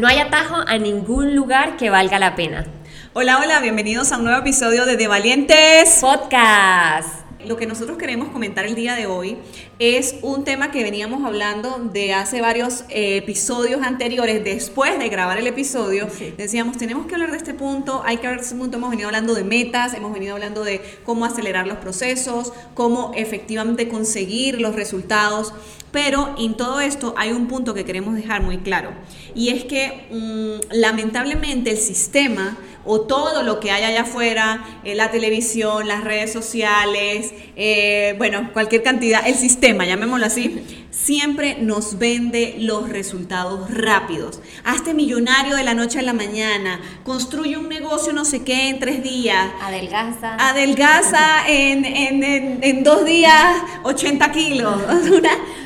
No hay atajo a ningún lugar que valga la pena. Hola, hola, bienvenidos a un nuevo episodio de De Valientes Podcast. Lo que nosotros queremos comentar el día de hoy es un tema que veníamos hablando de hace varios eh, episodios anteriores, después de grabar el episodio. Decíamos, tenemos que hablar de este punto, hay que hablar de este punto. Hemos venido hablando de metas, hemos venido hablando de cómo acelerar los procesos, cómo efectivamente conseguir los resultados. Pero en todo esto hay un punto que queremos dejar muy claro y es que mm, lamentablemente el sistema o todo lo que hay allá afuera, en la televisión, las redes sociales, eh, bueno, cualquier cantidad, el sistema, llamémoslo así, siempre nos vende los resultados rápidos. Hazte millonario de la noche a la mañana, construye un negocio no sé qué en tres días. Adelgaza. Adelgaza en, en, dos días 80 kilos.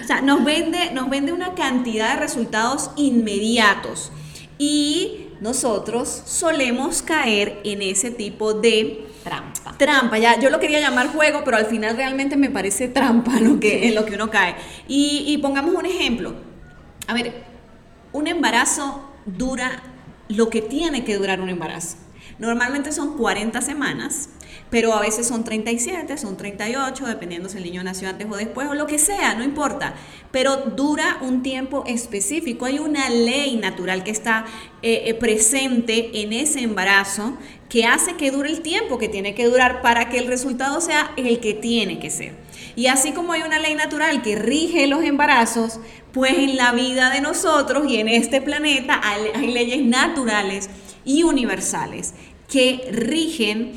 o sea, nos vende, nos vende una cantidad de resultados inmediatos. Y nosotros solemos caer en ese tipo de trampa. Trampa, ya yo lo quería llamar juego, pero al final realmente me parece trampa lo que, en lo que uno cae. Y, y pongamos un ejemplo. A ver, un embarazo dura lo que tiene que durar un embarazo. Normalmente son 40 semanas pero a veces son 37, son 38, dependiendo si el niño nació antes o después o lo que sea, no importa, pero dura un tiempo específico. Hay una ley natural que está eh, eh, presente en ese embarazo que hace que dure el tiempo que tiene que durar para que el resultado sea el que tiene que ser. Y así como hay una ley natural que rige los embarazos, pues en la vida de nosotros y en este planeta hay leyes naturales y universales que rigen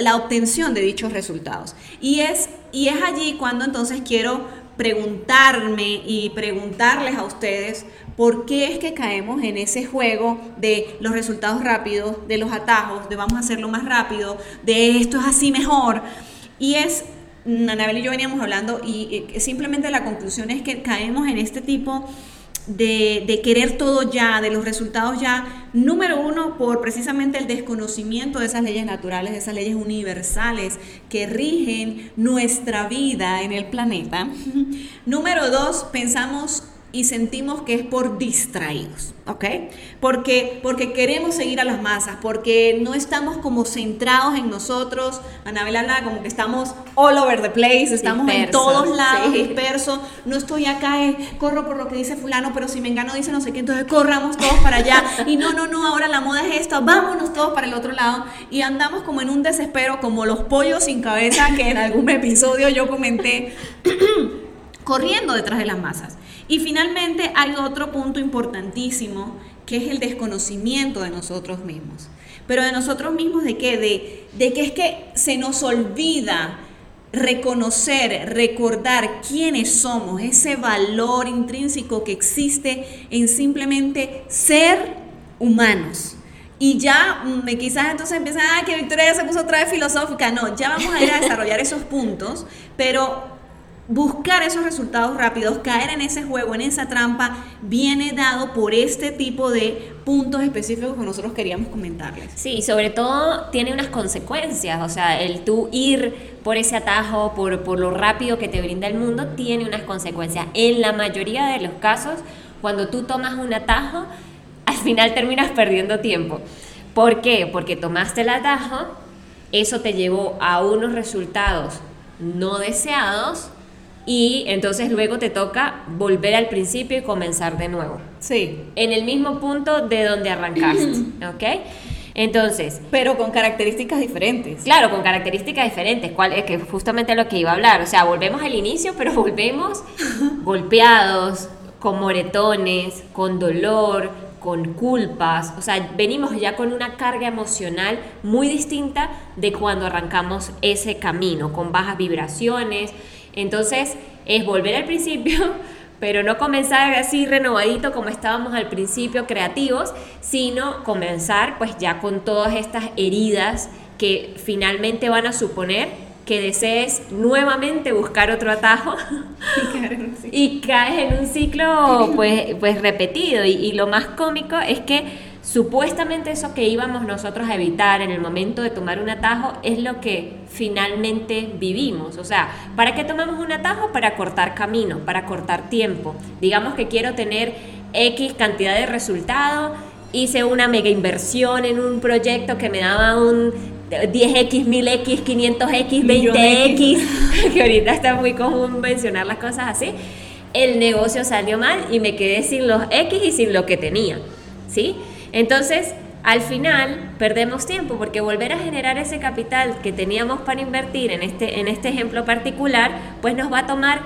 la obtención de dichos resultados. Y es, y es allí cuando entonces quiero preguntarme y preguntarles a ustedes por qué es que caemos en ese juego de los resultados rápidos, de los atajos, de vamos a hacerlo más rápido, de esto es así mejor. Y es, Anabel y yo veníamos hablando y simplemente la conclusión es que caemos en este tipo de, querer todo ya, de los resultados ya, número uno, por precisamente el desconocimiento de esas leyes naturales, de esas leyes universales que rigen nuestra vida en el planeta. número dos, pensamos y sentimos que es por distraídos, ¿ok? Porque, porque queremos seguir a las masas, porque no estamos como centrados en nosotros. Anabel habla como que estamos all over the place, estamos en todos lados dispersos. No estoy acá, eh, corro por lo que dice fulano, pero si me engano dice no sé qué, entonces corramos todos para allá. Y no, no, no, ahora la moda es esta, vámonos todos para el otro lado. Y andamos como en un desespero, como los pollos sin cabeza que en algún episodio yo comenté, corriendo detrás de las masas. Y finalmente hay otro punto importantísimo que es el desconocimiento de nosotros mismos. Pero de nosotros mismos de qué? De, de que es que se nos olvida reconocer, recordar quiénes somos, ese valor intrínseco que existe en simplemente ser humanos. Y ya me quizás entonces empieza, ah, que Victoria ya se puso otra vez filosófica. No, ya vamos a ir a desarrollar esos puntos, pero buscar esos resultados rápidos, caer en ese juego, en esa trampa, viene dado por este tipo de puntos específicos que nosotros queríamos comentarles. Sí, sobre todo tiene unas consecuencias, o sea, el tú ir por ese atajo, por, por lo rápido que te brinda el mundo, tiene unas consecuencias. En la mayoría de los casos, cuando tú tomas un atajo, al final terminas perdiendo tiempo. ¿Por qué? Porque tomaste el atajo, eso te llevó a unos resultados no deseados y entonces luego te toca volver al principio y comenzar de nuevo. Sí. En el mismo punto de donde arrancaste, ¿ok? Entonces. Pero con características diferentes. Claro, con características diferentes, cuál es que justamente lo que iba a hablar. O sea, volvemos al inicio, pero volvemos golpeados, con moretones, con dolor, con culpas. O sea, venimos ya con una carga emocional muy distinta de cuando arrancamos ese camino, con bajas vibraciones entonces, es volver al principio, pero no comenzar así renovadito como estábamos al principio, creativos, sino comenzar pues ya con todas estas heridas que finalmente van a suponer que desees nuevamente buscar otro atajo y caes en un ciclo pues, pues repetido. Y, y, lo más cómico es que supuestamente eso que íbamos nosotros a evitar en el momento de tomar un atajo es lo que finalmente vivimos. O sea, ¿para qué tomamos un atajo? Para cortar camino, para cortar tiempo. Digamos que quiero tener X cantidad de resultados hice una mega inversión en un proyecto que me daba un 10X, 1000X, 500X, 20X, que ahorita está muy común mencionar las cosas así, el negocio salió mal y me quedé sin los X y sin lo que tenía, ¿sí? Entonces, al final perdemos tiempo porque volver a generar ese capital que teníamos para invertir en este, en este ejemplo particular, pues nos va a tomar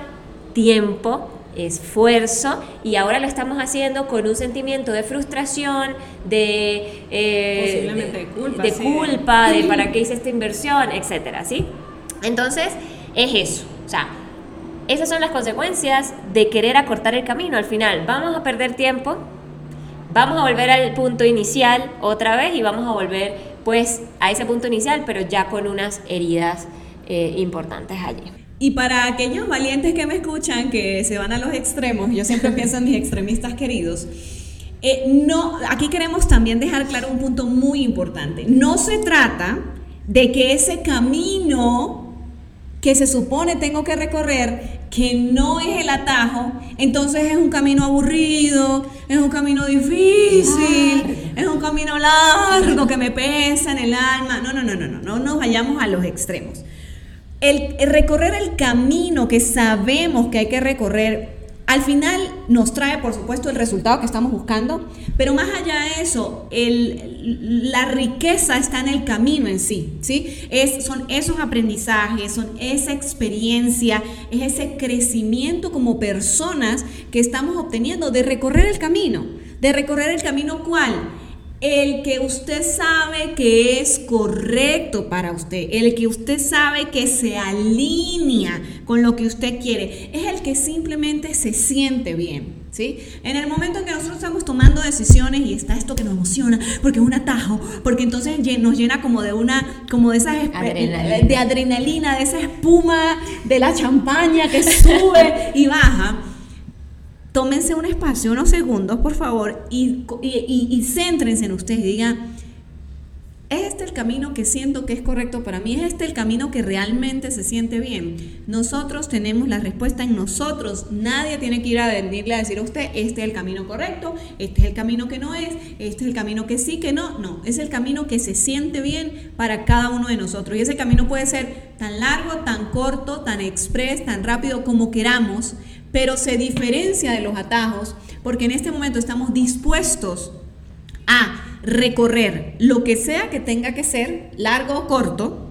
tiempo, esfuerzo y ahora lo estamos haciendo con un sentimiento de frustración, de, eh, de culpa, de, culpa, de para qué hice esta inversión, etcétera, ¿sí? Entonces, es eso, o sea, esas son las consecuencias de querer acortar el camino. Al final, vamos a perder tiempo, vamos a volver al punto inicial otra vez y vamos a volver pues a ese punto inicial, pero ya con unas heridas eh, importantes allí. Y para aquellos valientes que me escuchan, que se van a los extremos, yo siempre pienso en mis extremistas queridos, eh, no, aquí queremos también dejar claro un punto muy importante. No se trata de que ese camino que se supone tengo que recorrer, que no es el atajo, entonces es un camino aburrido, es un camino difícil, es un camino largo que me pesa en el alma. No, no, no, no, no, no nos vayamos a los extremos. El, recorrer el camino que sabemos que hay que recorrer, al final nos trae, por supuesto, el resultado que estamos buscando, pero más allá de eso, la riqueza está en el camino en sí, ¿sí? Son esos aprendizajes, son esa experiencia, es ese crecimiento como personas que estamos obteniendo de recorrer el camino, de recorrer el camino cuál? El que usted sabe que es correcto para usted, el que usted sabe que se alinea con lo que usted quiere, es el que simplemente se siente bien. ¿Sí? En el momento en que nosotros estamos tomando decisiones y está esto que nos emociona, porque es un atajo, porque entonces nos llena como de una, como de esa adrenalina. de adrenalina, de esa espuma de la champaña que sube y baja tómense un espacio, unos segundos, por favor, y, y, céntrense en ustedes digan, ¿es este el camino que siento que es correcto para mí? ¿Es este el camino que realmente se siente bien? Nosotros tenemos la respuesta en nosotros. Nadie tiene que ir a venirle a decir a usted, este es el camino correcto, este es el camino que no es, este es el camino que sí, que no. No, es el camino que se siente bien para cada uno de nosotros. Y ese camino puede ser tan largo, tan corto, tan express, tan rápido como queramos pero se diferencia de los atajos porque en este momento estamos dispuestos a recorrer lo que sea que tenga que ser, largo o corto,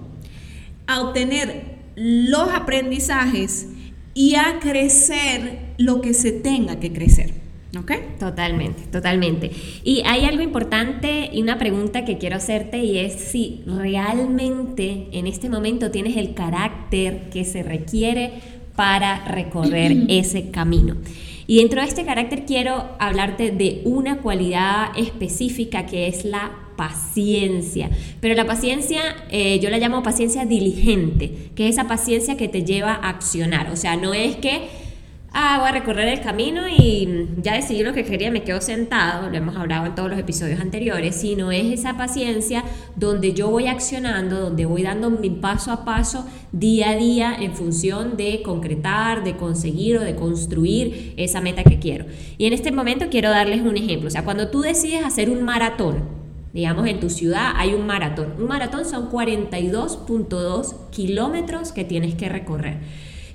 a obtener los aprendizajes y a crecer lo que se tenga que crecer. ¿Ok? Totalmente, totalmente. Y hay algo importante y una pregunta que quiero hacerte y es si realmente en este momento tienes el carácter que se requiere para recorrer ese camino. Y dentro de este carácter quiero hablarte de una cualidad específica que es la paciencia. Pero la paciencia, eh, yo la llamo paciencia diligente, que es esa paciencia que te lleva a accionar. O sea, no es que ah, voy a recorrer el camino y ya decidí lo que quería, me quedo sentado, lo hemos hablado en todos los episodios anteriores, sino es esa paciencia donde yo voy accionando, donde voy dando mi paso a paso, día a día, en función de concretar, de conseguir o de construir esa meta que quiero. Y en este momento quiero darles un ejemplo, o sea, cuando tú decides hacer un maratón, digamos en tu ciudad hay un maratón, un maratón son 42.2 kilómetros que tienes que recorrer.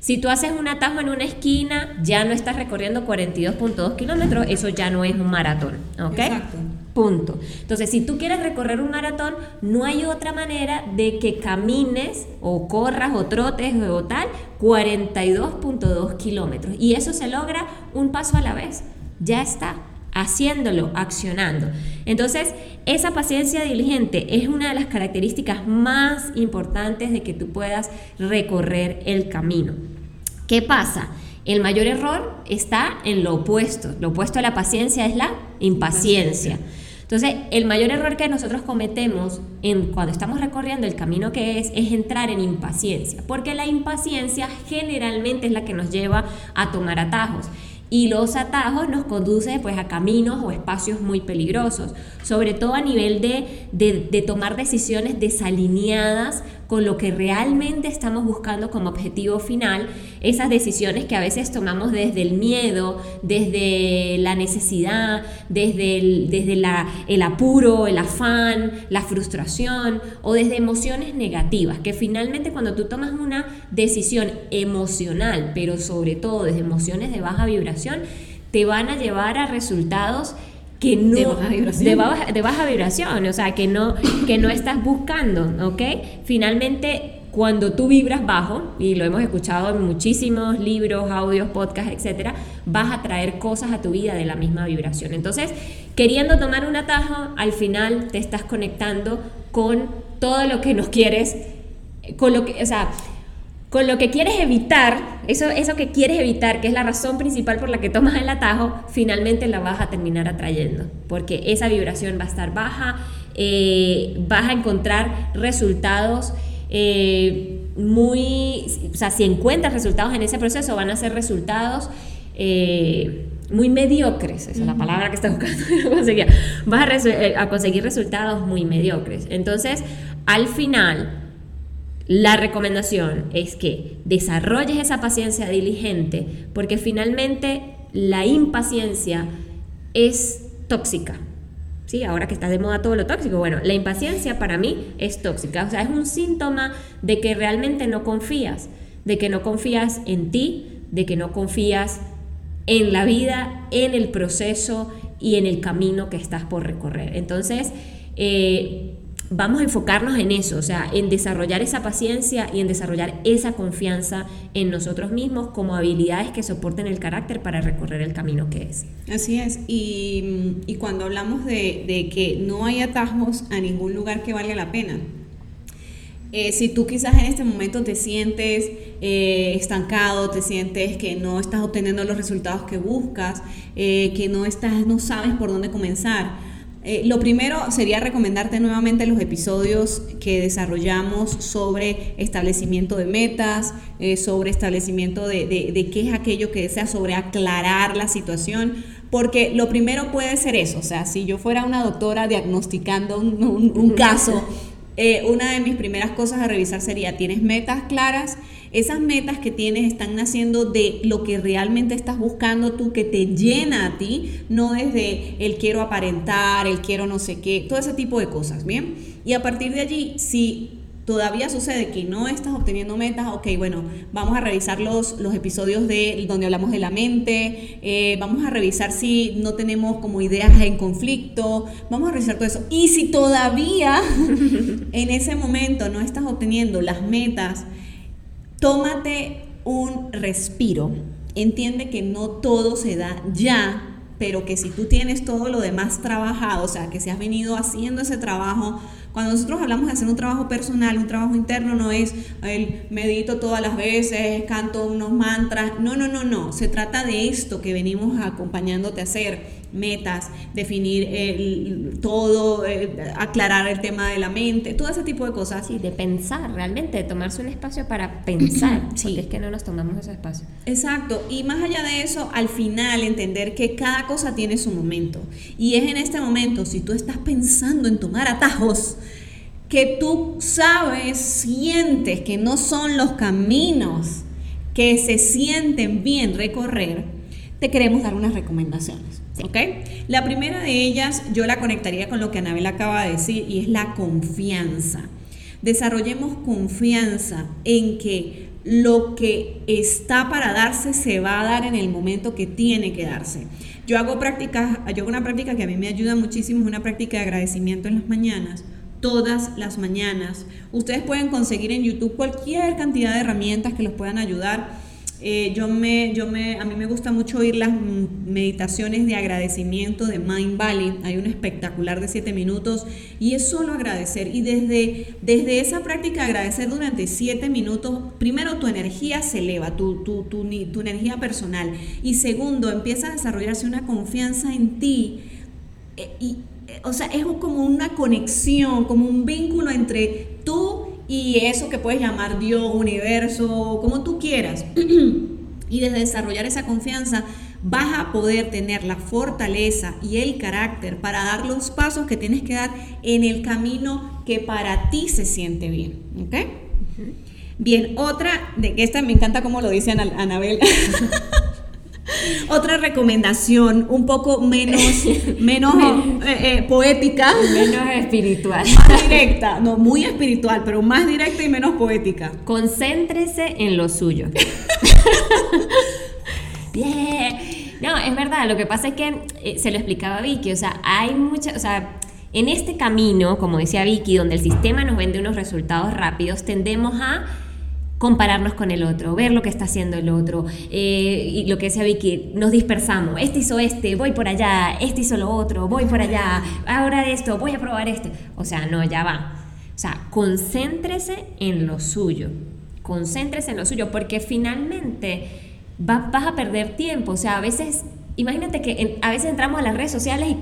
Si tú haces un atajo en una esquina, ya no estás recorriendo 42.2 kilómetros, eso ya no es un maratón, ¿ok? Exacto. Punto. Entonces, si tú quieres recorrer un maratón, no hay otra manera de que camines o corras o trotes o tal 42.2 kilómetros. Y eso se logra un paso a la vez. Ya está haciéndolo, accionando. Entonces, esa paciencia diligente es una de las características más importantes de que tú puedas recorrer el camino. ¿Qué pasa? El mayor error está en lo opuesto. Lo opuesto a la paciencia es la impaciencia. Entonces, el mayor error que nosotros cometemos en, cuando estamos recorriendo el camino que es, es entrar en impaciencia, porque la impaciencia generalmente es la que nos lleva a tomar atajos y los atajos nos conducen pues a caminos o espacios muy peligrosos, sobre todo a nivel de, de, tomar decisiones desalineadas con lo que realmente estamos buscando como objetivo final, esas decisiones que a veces tomamos desde el miedo, desde la necesidad, desde el, desde el apuro, el afán, la frustración o desde emociones negativas, que finalmente cuando tú tomas una decisión emocional, pero sobre todo desde emociones de baja vibración, te van a llevar a resultados que no de baja vibración, de baja, vibración o sea que no que no estás buscando ¿ok? finalmente cuando tú vibras bajo y lo hemos escuchado en muchísimos libros audios podcasts etcétera vas a traer cosas a tu vida de la misma vibración entonces queriendo tomar un atajo al final te estás conectando con todo lo que nos quieres con lo que o sea con lo que quieres evitar, eso, eso que quieres evitar, que es la razón principal por la que tomas el atajo, finalmente la vas a terminar atrayendo, porque esa vibración va a estar baja, eh, vas a encontrar resultados eh, muy, o sea, si encuentras resultados en ese proceso, van a ser resultados eh, muy mediocres, esa es la palabra que está buscando, vas a, a conseguir resultados muy mediocres. Entonces, al final, la recomendación es que desarrolles esa paciencia diligente porque finalmente la impaciencia es tóxica. ¿Sí? Ahora que está de moda todo lo tóxico, bueno, la impaciencia para mí es tóxica, o sea, es un síntoma de que realmente no confías, de que no confías en ti, de que no confías en la vida, en el proceso y en el camino que estás por recorrer. Entonces, eh, vamos a enfocarnos en eso, o sea, en desarrollar esa paciencia y en desarrollar esa confianza en nosotros mismos como habilidades que soporten el carácter para recorrer el camino que es. Así es, y, cuando hablamos de, que no hay atajos a ningún lugar que valga la pena, eh, si tú quizás en este momento te sientes eh, estancado, te sientes que no estás obteniendo los resultados que buscas, eh, que no estás, no sabes por dónde comenzar, eh, lo primero sería recomendarte nuevamente los episodios que desarrollamos sobre establecimiento de metas, eh, sobre establecimiento de, de, qué es aquello que desea, sobre aclarar la situación, porque lo primero puede ser eso, o sea, si yo fuera una doctora diagnosticando un, caso, eh, una de mis primeras cosas a revisar sería, ¿tienes metas claras? Esas metas que tienes están naciendo de lo que realmente estás buscando tú, que te llena a ti, no desde el quiero aparentar, el quiero no sé qué, todo ese tipo de cosas, ¿bien? Y a partir de allí, si todavía sucede que no estás obteniendo metas, ok, bueno, vamos a revisar los, los episodios de donde hablamos de la mente, eh, vamos a revisar si no tenemos como ideas en conflicto, vamos a revisar todo eso. Y si todavía en ese momento no estás obteniendo las metas, tómate un respiro. Entiende que no todo se da ya, pero que si tú tienes todo lo demás trabajado, o sea, que si has venido haciendo ese trabajo, cuando nosotros hablamos de hacer un trabajo personal, un trabajo interno, no es el medito todas las veces, canto unos mantras, no, no, no, no, se trata de esto que venimos acompañándote a hacer metas, definir todo, eh, aclarar el tema de la mente, todo ese tipo de cosas. Sí, de pensar realmente, de tomarse un espacio para pensar, sí. es que no nos tomamos ese espacio. Exacto, y más allá de eso, al final entender que cada cosa tiene su momento. Y es en este momento, si tú estás pensando en tomar atajos, que tú sabes, sientes que no son los caminos que se sienten bien recorrer, te queremos dar unas recomendaciones. ¿Ok? La primera de ellas yo la conectaría con lo que Anabel acaba de decir y es la confianza. Desarrollemos confianza en que lo que está para darse se va a dar en el momento que tiene que darse. Yo hago prácticas, yo hago una práctica que a mí me ayuda muchísimo, es una práctica de agradecimiento en las mañanas, todas las mañanas. Ustedes pueden conseguir en YouTube cualquier cantidad de herramientas que los puedan ayudar Eh, yo me, yo me, a mí me gusta mucho oír las meditaciones de agradecimiento de Mind Valley. Hay un espectacular de 7 minutos y es solo agradecer. Y desde, desde esa práctica de agradecer durante 7 minutos, primero tu energía se eleva, tu, tu, tu, tu energía personal. Y segundo, empieza a desarrollarse una confianza en ti. Eh, y, eh, o sea, es como una conexión, como un vínculo entre y eso que puedes llamar Dios, universo, como tú quieras. y desde desarrollar esa confianza vas a poder tener la fortaleza y el carácter para dar los pasos que tienes que dar en el camino que para ti se siente bien. ¿Ok? Bien, otra, de que esta me encanta como lo dice Anabel. Otra recomendación un poco menos, menos eh, eh, poética. Menos espiritual. Más directa. No, muy espiritual, pero más directa y menos poética. Concéntrese en lo suyo. Bien. No, es verdad. Lo que pasa es que eh, se lo explicaba Vicky. O sea, hay mucha. O sea, en este camino, como decía Vicky, donde el sistema nos vende unos resultados rápidos, tendemos a compararnos con el otro, ver lo que está haciendo el otro, eh, y lo que decía Vicky, nos dispersamos, este hizo este, voy por allá, este hizo lo otro, voy por allá, ahora esto, voy a probar este. O sea, no, ya va. O sea, concéntrese en lo suyo, concéntrese en lo suyo, porque finalmente vas a perder tiempo. O sea, a veces, imagínate que a veces entramos a las redes sociales y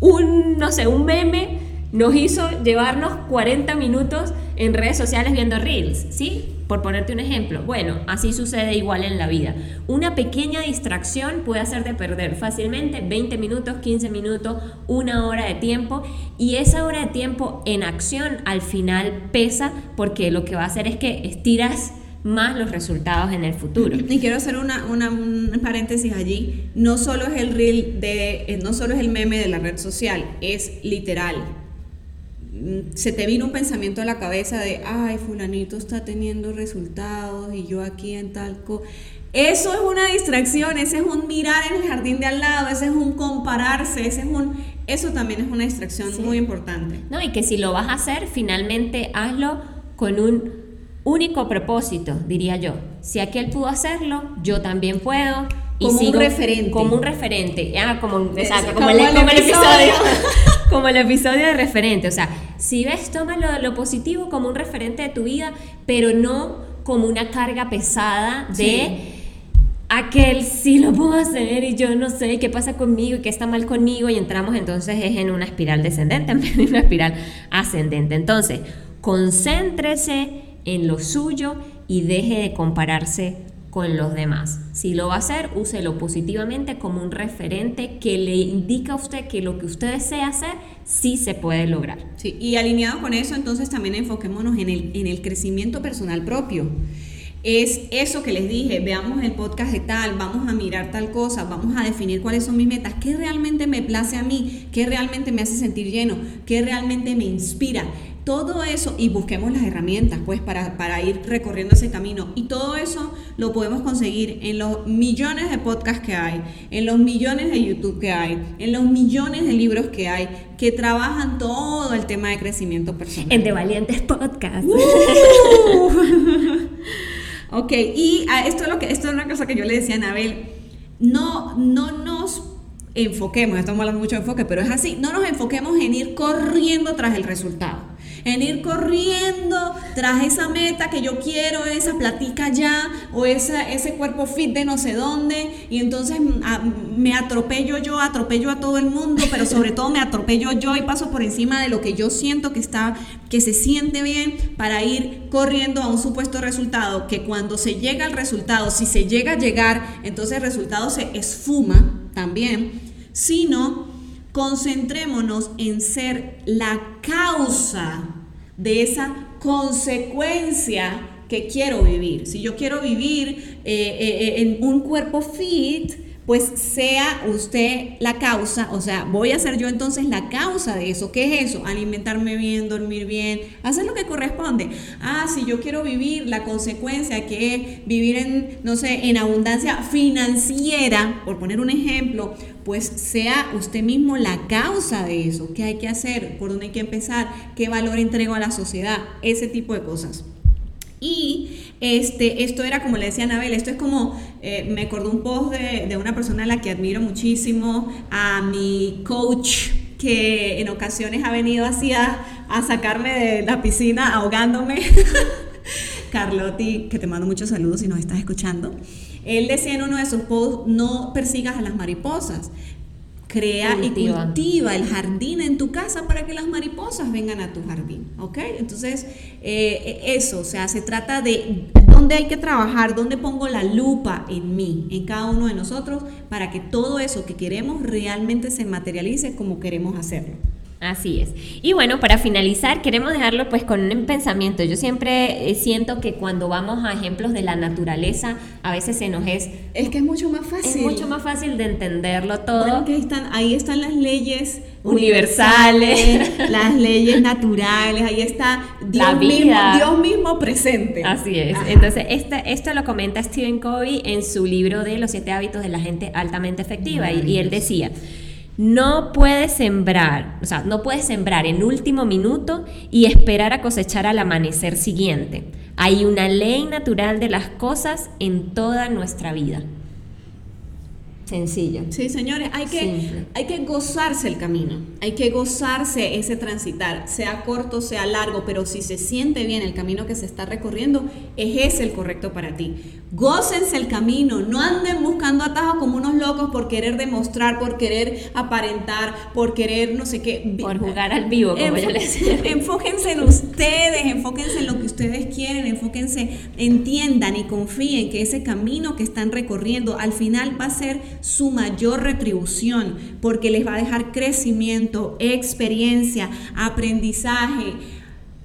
un, no sé, un meme nos hizo llevarnos 40 minutos en redes sociales viendo reels, ¿sí? Por ponerte un ejemplo, bueno, así sucede igual en la vida. Una pequeña distracción puede hacerte perder fácilmente 20 minutos, 15 minutos, una hora de tiempo y esa hora de tiempo en acción al final pesa porque lo que va a hacer es que estiras más los resultados en el futuro. Y quiero hacer una, un paréntesis allí. No solo es el reel de, eh, no solo es el meme de la red social, es literal se te vino un pensamiento a la cabeza de, ay, fulanito está teniendo resultados y yo aquí en talco. Eso es una distracción, ese es un mirar en el jardín de al lado, ese es un compararse, ese es un, eso también es una distracción muy importante. No, y que si lo vas a hacer, finalmente hazlo con un único propósito, diría yo. Si aquel pudo hacerlo, yo también puedo. Y como un referente. Como un referente. Ah, como, exacto, como, el, episodio. como el episodio de referente. O sea, si ves, toma lo, positivo como un referente de tu vida, pero no como una carga pesada de aquel sí lo puedo hacer y yo no sé qué pasa conmigo y qué está mal conmigo y entramos entonces es en una espiral descendente en vez de una espiral ascendente. Entonces, concéntrese en lo suyo y deje de compararse con los demás. Si lo va a hacer, úselo positivamente como un referente que le indica a usted que lo que usted desea hacer sí se puede lograr. Sí, y alineado con eso, entonces también enfoquémonos en el, en el crecimiento personal propio. Es eso que les dije, veamos el podcast de tal, vamos a mirar tal cosa, vamos a definir cuáles son mis metas, qué realmente me place a mí, qué realmente me hace sentir lleno, qué realmente me inspira. Todo eso, y busquemos las herramientas, pues, para, para, ir recorriendo ese camino. Y todo eso lo podemos conseguir en los millones de podcasts que hay, en los millones de YouTube que hay, en los millones de libros que hay, que trabajan todo el tema de crecimiento personal. En De Valientes Podcast. ok, y ah, esto es, lo que, esto es una cosa que yo le decía a Anabel. No, no nos enfoquemos, estamos hablando mucho de enfoque, pero es así, no nos enfoquemos en ir corriendo tras el resultado en ir corriendo tras esa meta que yo quiero, esa platica ya, o esa, ese cuerpo fit de no sé dónde, y entonces mm, me atropello yo, atropello a todo el mundo, pero sobre todo me atropello yo y paso por encima de lo que yo siento que está, que se siente bien para ir corriendo a un supuesto resultado, que cuando se llega al resultado, si se llega a llegar, entonces el resultado se esfuma también, sino concentrémonos en ser la causa de esa consecuencia que quiero vivir. Si yo quiero vivir eh, eh, en un cuerpo fit, pues sea usted la causa, o sea, voy a ser yo entonces la causa de eso. ¿Qué es eso? Alimentarme bien, dormir bien, hacer lo que corresponde. Ah, si yo quiero vivir la consecuencia que es vivir en, no sé, en abundancia financiera, por poner un ejemplo, pues sea usted mismo la causa de eso. ¿Qué hay que hacer? ¿Por dónde hay que empezar? ¿Qué valor entrego a la sociedad? Ese tipo de cosas. Y este, esto era como le decía Anabel, esto es como, eh, me acordó un post de, de una persona a la que admiro muchísimo, a mi coach que en ocasiones ha venido así a, a sacarme de la piscina ahogándome. Carlotti, que te mando muchos saludos si nos estás escuchando. Él decía en uno de sus posts, no persigas a las mariposas, crea y cultiva el jardín en tu casa para que las mariposas vengan a tu jardín, ¿ok? Entonces, eh, eso, o sea, se trata de dónde hay que trabajar, dónde pongo la lupa en mí, en cada uno de nosotros, para que todo eso que queremos realmente se materialice como queremos hacerlo. Así es. Y bueno, para finalizar, queremos dejarlo pues con un pensamiento. Yo siempre eh, siento que cuando vamos a ejemplos de la naturaleza, a veces se nos es... Es que es mucho más fácil. Es mucho más fácil de entenderlo todo. Bueno, que están, ahí están las leyes universales, las leyes naturales, ahí está Dios, Mismo, Dios mismo presente. Así es. Entonces, este, esto lo comenta Stephen Covey en su libro de Los siete hábitos de la gente altamente efectiva. y él decía... No puedes sembrar, o sea, no puedes sembrar en último minuto y esperar a cosechar al amanecer siguiente. Hay una ley natural de las cosas en toda nuestra vida. Sencillo. Sí, señores, hay que, hay que gozarse el camino, hay que gozarse ese transitar, sea corto, sea largo, pero si se siente bien el camino que se está recorriendo, es ese el correcto para ti. Gócense el camino, no anden buscando atajos como unos locos por querer demostrar, por querer aparentar, por querer no sé qué. Por jugar al vivo, como yo les decía. Enfóquense en ustedes, enfóquense en lo que ustedes quieren, enfóquense, entiendan y confíen que ese camino que están recorriendo al final va a ser su mayor retribución, porque les va a dejar crecimiento, experiencia, aprendizaje.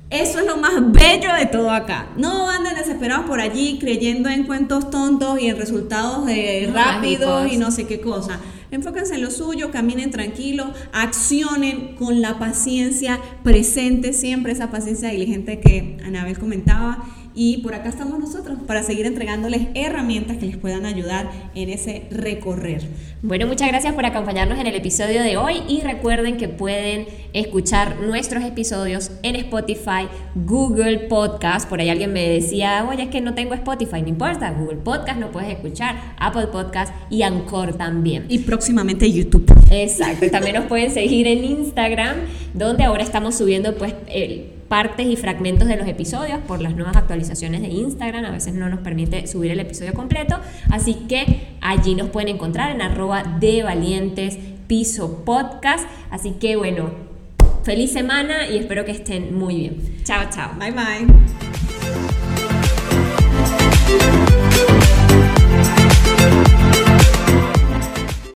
Eso es lo más bello de todo acá. No anden desesperados por allí creyendo en cuentos tontos y en resultados rápidos y no sé qué cosa. Enfóquense en lo suyo, caminen tranquilo, accionen con la paciencia presente, siempre esa paciencia diligente que Anabel comentaba y por acá estamos nosotros para seguir entregándoles herramientas que les puedan ayudar en ese recorrer. Bueno, muchas gracias por acompañarnos en el episodio de hoy y recuerden que pueden escuchar nuestros episodios en Spotify, Google Podcast. Por ahí alguien me decía, oye, es que no tengo Spotify, no importa, Google Podcast no puedes escuchar, Apple Podcast y Anchor también. Y próximamente YouTube. Exacto, también nos pueden seguir en Instagram, donde ahora estamos subiendo pues el partes y fragmentos de los episodios por las nuevas actualizaciones de Instagram. A veces no nos permite subir el episodio completo. Así que allí nos pueden encontrar en arroba de valientes piso podcast. Así que bueno, feliz semana y espero que estén muy bien. Chao, chao. Bye, bye.